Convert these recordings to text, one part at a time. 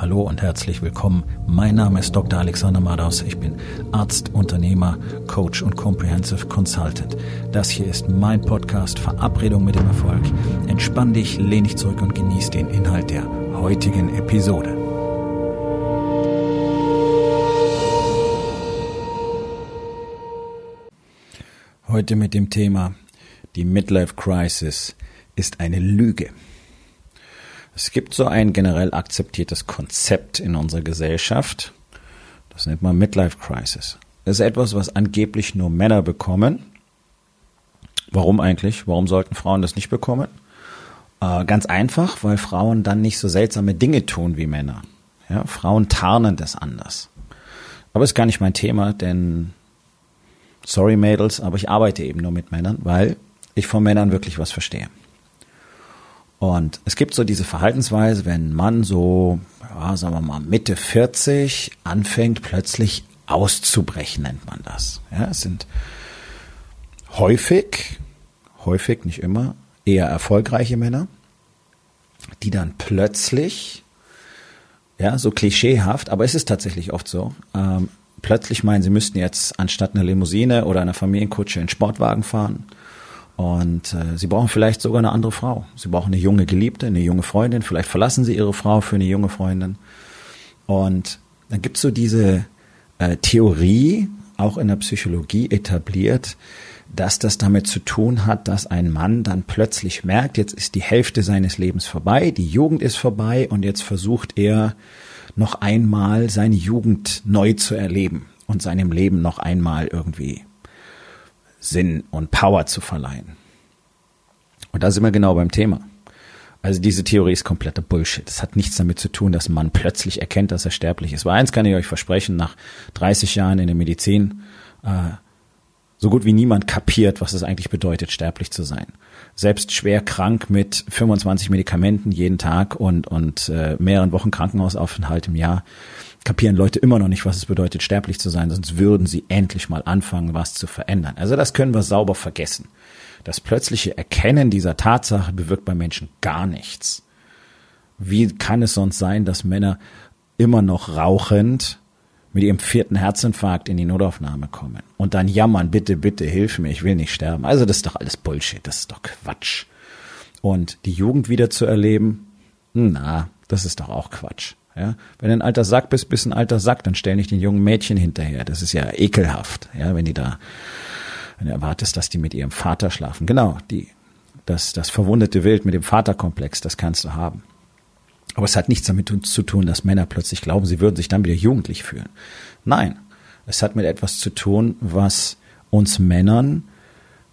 Hallo und herzlich willkommen. Mein Name ist Dr. Alexander Madaus. Ich bin Arzt, Unternehmer, Coach und Comprehensive Consultant. Das hier ist mein Podcast Verabredung mit dem Erfolg. Entspann dich, lehn dich zurück und genieß den Inhalt der heutigen Episode. Heute mit dem Thema Die Midlife Crisis ist eine Lüge. Es gibt so ein generell akzeptiertes Konzept in unserer Gesellschaft. Das nennt man Midlife Crisis. Das ist etwas, was angeblich nur Männer bekommen. Warum eigentlich? Warum sollten Frauen das nicht bekommen? Äh, ganz einfach, weil Frauen dann nicht so seltsame Dinge tun wie Männer. Ja, Frauen tarnen das anders. Aber ist gar nicht mein Thema, denn sorry Mädels, aber ich arbeite eben nur mit Männern, weil ich von Männern wirklich was verstehe. Und es gibt so diese Verhaltensweise, wenn Mann so, ja, sagen wir mal, Mitte 40 anfängt, plötzlich auszubrechen, nennt man das. Ja, es sind häufig, häufig, nicht immer, eher erfolgreiche Männer, die dann plötzlich, ja, so klischeehaft, aber es ist tatsächlich oft so, ähm, plötzlich meinen, sie müssten jetzt anstatt einer Limousine oder einer Familienkutsche einen Sportwagen fahren und äh, sie brauchen vielleicht sogar eine andere Frau. Sie brauchen eine junge Geliebte, eine junge Freundin. Vielleicht verlassen sie ihre Frau für eine junge Freundin. Und dann gibt's so diese äh, Theorie, auch in der Psychologie etabliert, dass das damit zu tun hat, dass ein Mann dann plötzlich merkt, jetzt ist die Hälfte seines Lebens vorbei, die Jugend ist vorbei und jetzt versucht er noch einmal seine Jugend neu zu erleben und seinem Leben noch einmal irgendwie Sinn und Power zu verleihen. Und da sind wir genau beim Thema. Also diese Theorie ist kompletter Bullshit. Es hat nichts damit zu tun, dass man plötzlich erkennt, dass er sterblich ist. Weil eins kann ich euch versprechen, nach 30 Jahren in der Medizin, äh, so gut wie niemand kapiert, was es eigentlich bedeutet, sterblich zu sein. Selbst schwer krank mit 25 Medikamenten jeden Tag und, und äh, mehreren Wochen Krankenhausaufenthalt im Jahr kapieren Leute immer noch nicht, was es bedeutet, sterblich zu sein, sonst würden sie endlich mal anfangen, was zu verändern. Also das können wir sauber vergessen. Das plötzliche Erkennen dieser Tatsache bewirkt bei Menschen gar nichts. Wie kann es sonst sein, dass Männer immer noch rauchend mit ihrem vierten Herzinfarkt in die Notaufnahme kommen und dann jammern, bitte, bitte, hilf mir, ich will nicht sterben. Also das ist doch alles Bullshit, das ist doch Quatsch. Und die Jugend wieder zu erleben, na, das ist doch auch Quatsch. Ja, wenn du ein alter Sack bist, bist ein alter Sack, dann stell nicht den jungen Mädchen hinterher. Das ist ja ekelhaft, ja, wenn die da, wenn du erwartest, dass die mit ihrem Vater schlafen. Genau, die, das, das verwundete Wild mit dem Vaterkomplex, das kannst du haben. Aber es hat nichts damit zu tun, dass Männer plötzlich glauben, sie würden sich dann wieder jugendlich fühlen. Nein, es hat mit etwas zu tun, was uns Männern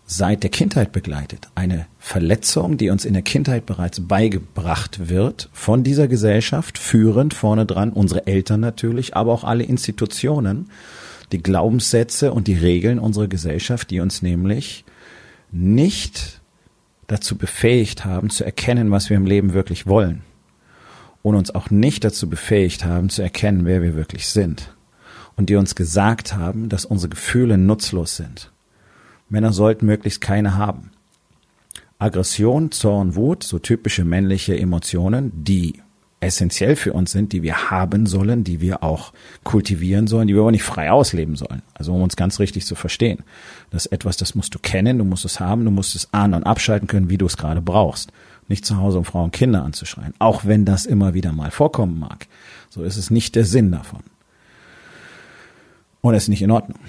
seit der Kindheit begleitet. Eine Verletzung, die uns in der Kindheit bereits beigebracht wird von dieser Gesellschaft, führend vorne dran unsere Eltern natürlich, aber auch alle Institutionen, die Glaubenssätze und die Regeln unserer Gesellschaft, die uns nämlich nicht dazu befähigt haben, zu erkennen, was wir im Leben wirklich wollen. Und uns auch nicht dazu befähigt haben, zu erkennen, wer wir wirklich sind. Und die uns gesagt haben, dass unsere Gefühle nutzlos sind Männer sollten möglichst keine haben. Aggression, Zorn, Wut, so typische männliche Emotionen, die essentiell für uns sind, die wir haben sollen, die wir auch kultivieren sollen, die wir aber nicht frei ausleben sollen. Also um uns ganz richtig zu verstehen. Das ist etwas, das musst du kennen, du musst es haben, du musst es ahnen und abschalten können, wie du es gerade brauchst. Nicht zu Hause, um Frauen und Kinder anzuschreien. Auch wenn das immer wieder mal vorkommen mag. So ist es nicht der Sinn davon. Und es ist nicht in Ordnung.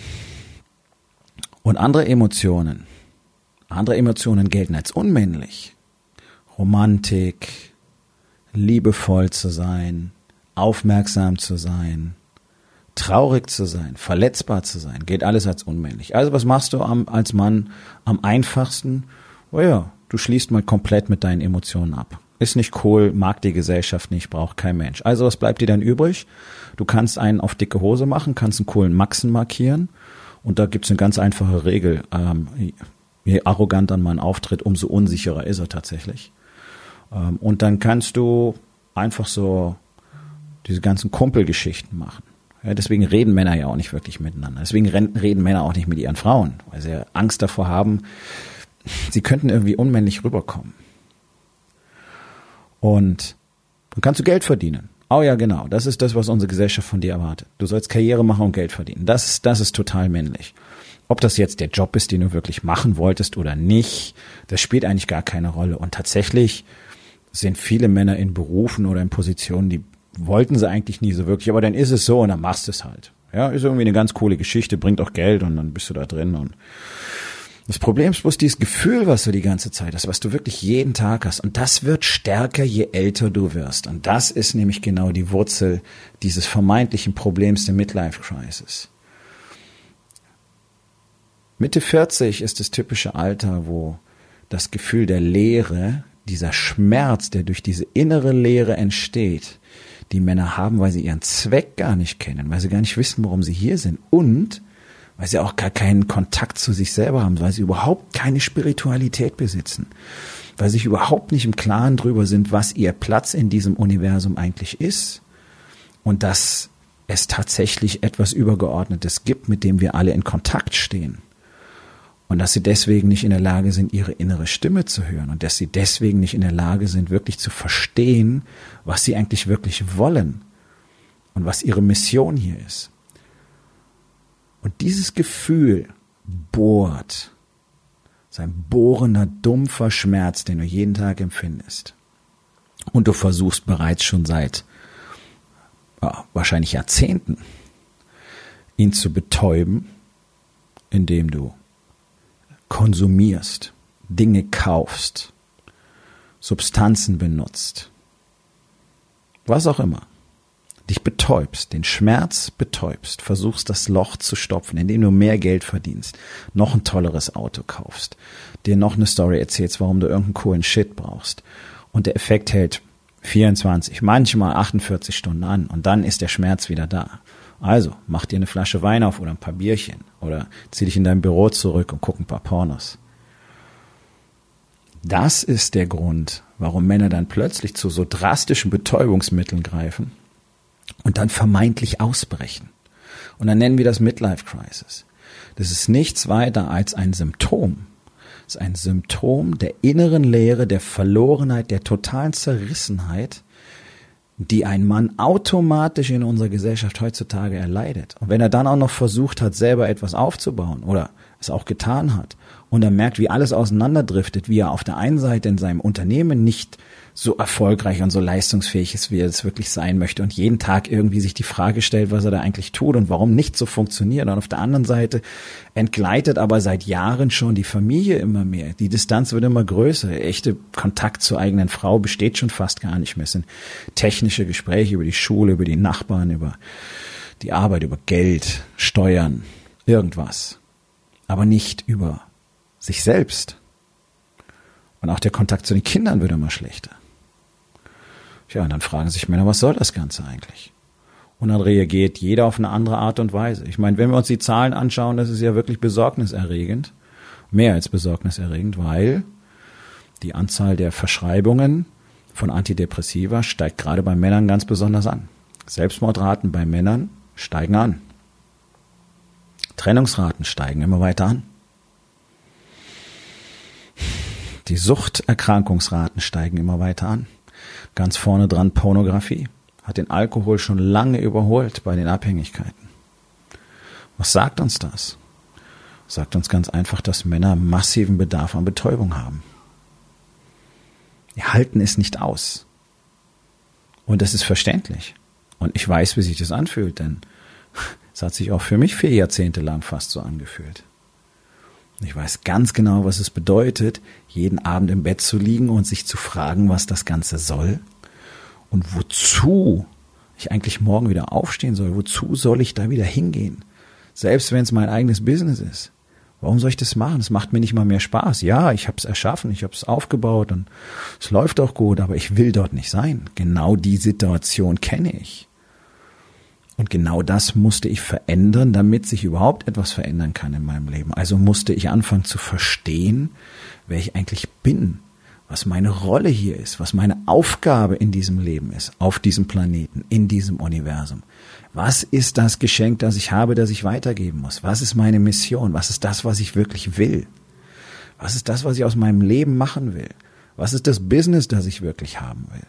Und andere Emotionen, andere Emotionen gelten als unmännlich. Romantik, liebevoll zu sein, aufmerksam zu sein, traurig zu sein, verletzbar zu sein, gilt alles als unmännlich. Also was machst du am, als Mann am einfachsten? Oh ja, du schließt mal komplett mit deinen Emotionen ab. Ist nicht cool, mag die Gesellschaft nicht, braucht kein Mensch. Also was bleibt dir dann übrig? Du kannst einen auf dicke Hose machen, kannst einen coolen Maxen markieren und da gibt es eine ganz einfache Regel. Ähm, je arroganter man auftritt, umso unsicherer ist er tatsächlich. Ähm, und dann kannst du einfach so diese ganzen Kumpelgeschichten machen. Ja, deswegen reden Männer ja auch nicht wirklich miteinander. Deswegen reden Männer auch nicht mit ihren Frauen, weil sie Angst davor haben, sie könnten irgendwie unmännlich rüberkommen. Und dann kannst du Geld verdienen. Oh ja, genau. Das ist das, was unsere Gesellschaft von dir erwartet. Du sollst Karriere machen und Geld verdienen. Das, das ist total männlich. Ob das jetzt der Job ist, den du wirklich machen wolltest oder nicht, das spielt eigentlich gar keine Rolle. Und tatsächlich sind viele Männer in Berufen oder in Positionen, die wollten sie eigentlich nie so wirklich, aber dann ist es so und dann machst du es halt. Ja, ist irgendwie eine ganz coole Geschichte, bringt auch Geld und dann bist du da drin und das Problem ist bloß dieses Gefühl, was du die ganze Zeit hast, was du wirklich jeden Tag hast. Und das wird stärker, je älter du wirst. Und das ist nämlich genau die Wurzel dieses vermeintlichen Problems der Midlife Crisis. Mitte 40 ist das typische Alter, wo das Gefühl der Leere, dieser Schmerz, der durch diese innere Leere entsteht, die Männer haben, weil sie ihren Zweck gar nicht kennen, weil sie gar nicht wissen, warum sie hier sind und weil sie auch gar keinen Kontakt zu sich selber haben, weil sie überhaupt keine Spiritualität besitzen, weil sie sich überhaupt nicht im Klaren drüber sind, was ihr Platz in diesem Universum eigentlich ist und dass es tatsächlich etwas Übergeordnetes gibt, mit dem wir alle in Kontakt stehen. Und dass sie deswegen nicht in der Lage sind, ihre innere Stimme zu hören und dass sie deswegen nicht in der Lage sind, wirklich zu verstehen, was sie eigentlich wirklich wollen und was ihre Mission hier ist. Und dieses Gefühl bohrt. Sein bohrender, dumpfer Schmerz, den du jeden Tag empfindest. Und du versuchst bereits schon seit ja, wahrscheinlich Jahrzehnten, ihn zu betäuben, indem du konsumierst, Dinge kaufst, Substanzen benutzt, was auch immer dich betäubst, den Schmerz betäubst, versuchst das Loch zu stopfen, indem du mehr Geld verdienst, noch ein tolleres Auto kaufst, dir noch eine Story erzählst, warum du irgendeinen coolen Shit brauchst. Und der Effekt hält 24, manchmal 48 Stunden an und dann ist der Schmerz wieder da. Also, mach dir eine Flasche Wein auf oder ein paar Bierchen oder zieh dich in dein Büro zurück und guck ein paar Pornos. Das ist der Grund, warum Männer dann plötzlich zu so drastischen Betäubungsmitteln greifen, und dann vermeintlich ausbrechen. Und dann nennen wir das Midlife Crisis. Das ist nichts weiter als ein Symptom. Das ist ein Symptom der inneren Leere, der Verlorenheit, der totalen Zerrissenheit, die ein Mann automatisch in unserer Gesellschaft heutzutage erleidet. Und wenn er dann auch noch versucht hat, selber etwas aufzubauen oder es auch getan hat und er merkt, wie alles auseinanderdriftet, wie er auf der einen Seite in seinem Unternehmen nicht so erfolgreich und so leistungsfähig ist, wie er es wirklich sein möchte und jeden Tag irgendwie sich die Frage stellt, was er da eigentlich tut und warum nicht so funktioniert. Und auf der anderen Seite entgleitet aber seit Jahren schon die Familie immer mehr. Die Distanz wird immer größer. Echte Kontakt zur eigenen Frau besteht schon fast gar nicht mehr. Es sind technische Gespräche über die Schule, über die Nachbarn, über die Arbeit, über Geld, Steuern, irgendwas. Aber nicht über sich selbst. Und auch der Kontakt zu den Kindern wird immer schlechter. Ja, und dann fragen sich Männer, was soll das Ganze eigentlich? Und dann reagiert jeder auf eine andere Art und Weise. Ich meine, wenn wir uns die Zahlen anschauen, das ist ja wirklich besorgniserregend. Mehr als besorgniserregend, weil die Anzahl der Verschreibungen von Antidepressiva steigt gerade bei Männern ganz besonders an. Selbstmordraten bei Männern steigen an. Trennungsraten steigen immer weiter an. Die Suchterkrankungsraten steigen immer weiter an. Ganz vorne dran Pornografie. Hat den Alkohol schon lange überholt bei den Abhängigkeiten. Was sagt uns das? Sagt uns ganz einfach, dass Männer massiven Bedarf an Betäubung haben. Die halten es nicht aus. Und das ist verständlich. Und ich weiß, wie sich das anfühlt, denn es hat sich auch für mich vier Jahrzehnte lang fast so angefühlt. Ich weiß ganz genau, was es bedeutet, jeden Abend im Bett zu liegen und sich zu fragen, was das Ganze soll und wozu ich eigentlich morgen wieder aufstehen soll. Wozu soll ich da wieder hingehen? Selbst wenn es mein eigenes Business ist. Warum soll ich das machen? Es macht mir nicht mal mehr Spaß. Ja, ich habe es erschaffen, ich habe es aufgebaut und es läuft auch gut, aber ich will dort nicht sein. Genau die Situation kenne ich. Und genau das musste ich verändern, damit sich überhaupt etwas verändern kann in meinem Leben. Also musste ich anfangen zu verstehen, wer ich eigentlich bin, was meine Rolle hier ist, was meine Aufgabe in diesem Leben ist, auf diesem Planeten, in diesem Universum. Was ist das Geschenk, das ich habe, das ich weitergeben muss? Was ist meine Mission? Was ist das, was ich wirklich will? Was ist das, was ich aus meinem Leben machen will? Was ist das Business, das ich wirklich haben will?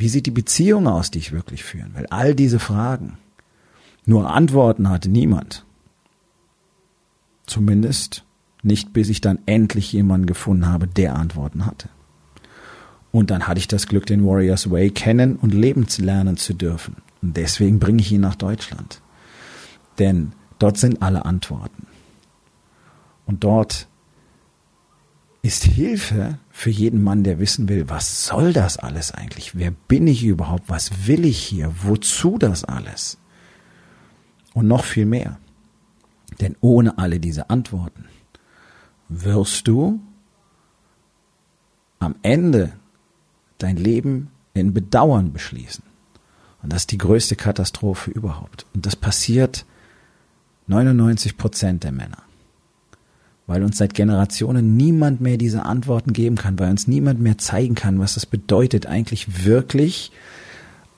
Wie sieht die Beziehung aus, die ich wirklich führen will? All diese Fragen. Nur Antworten hatte niemand. Zumindest nicht, bis ich dann endlich jemanden gefunden habe, der Antworten hatte. Und dann hatte ich das Glück, den Warriors Way kennen und leben lernen zu dürfen. Und deswegen bringe ich ihn nach Deutschland. Denn dort sind alle Antworten. Und dort ist Hilfe für jeden Mann, der wissen will, was soll das alles eigentlich? Wer bin ich überhaupt? Was will ich hier? Wozu das alles? Und noch viel mehr. Denn ohne alle diese Antworten wirst du am Ende dein Leben in Bedauern beschließen. Und das ist die größte Katastrophe überhaupt. Und das passiert 99 Prozent der Männer weil uns seit Generationen niemand mehr diese Antworten geben kann, weil uns niemand mehr zeigen kann, was das bedeutet, eigentlich wirklich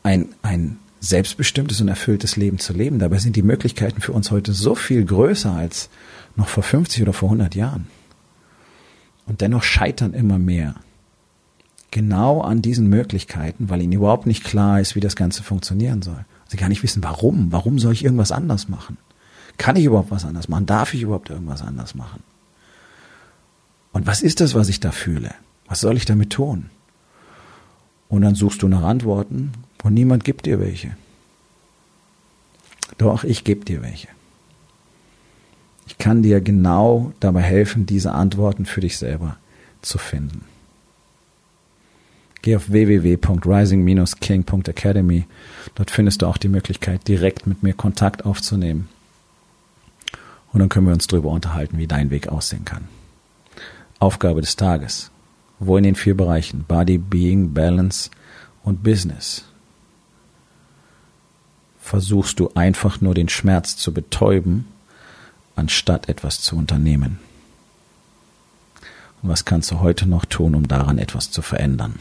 ein, ein selbstbestimmtes und erfülltes Leben zu leben. Dabei sind die Möglichkeiten für uns heute so viel größer als noch vor 50 oder vor 100 Jahren. Und dennoch scheitern immer mehr. Genau an diesen Möglichkeiten, weil ihnen überhaupt nicht klar ist, wie das Ganze funktionieren soll. Sie gar nicht wissen, warum. Warum soll ich irgendwas anders machen? Kann ich überhaupt was anders machen? Darf ich überhaupt irgendwas anders machen? Und was ist das, was ich da fühle? Was soll ich damit tun? Und dann suchst du nach Antworten und niemand gibt dir welche. Doch, ich gebe dir welche. Ich kann dir genau dabei helfen, diese Antworten für dich selber zu finden. Geh auf www.rising-king.academy. Dort findest du auch die Möglichkeit, direkt mit mir Kontakt aufzunehmen. Und dann können wir uns darüber unterhalten, wie dein Weg aussehen kann. Aufgabe des Tages. Wo in den vier Bereichen Body, Being, Balance und Business versuchst du einfach nur den Schmerz zu betäuben, anstatt etwas zu unternehmen? Und was kannst du heute noch tun, um daran etwas zu verändern?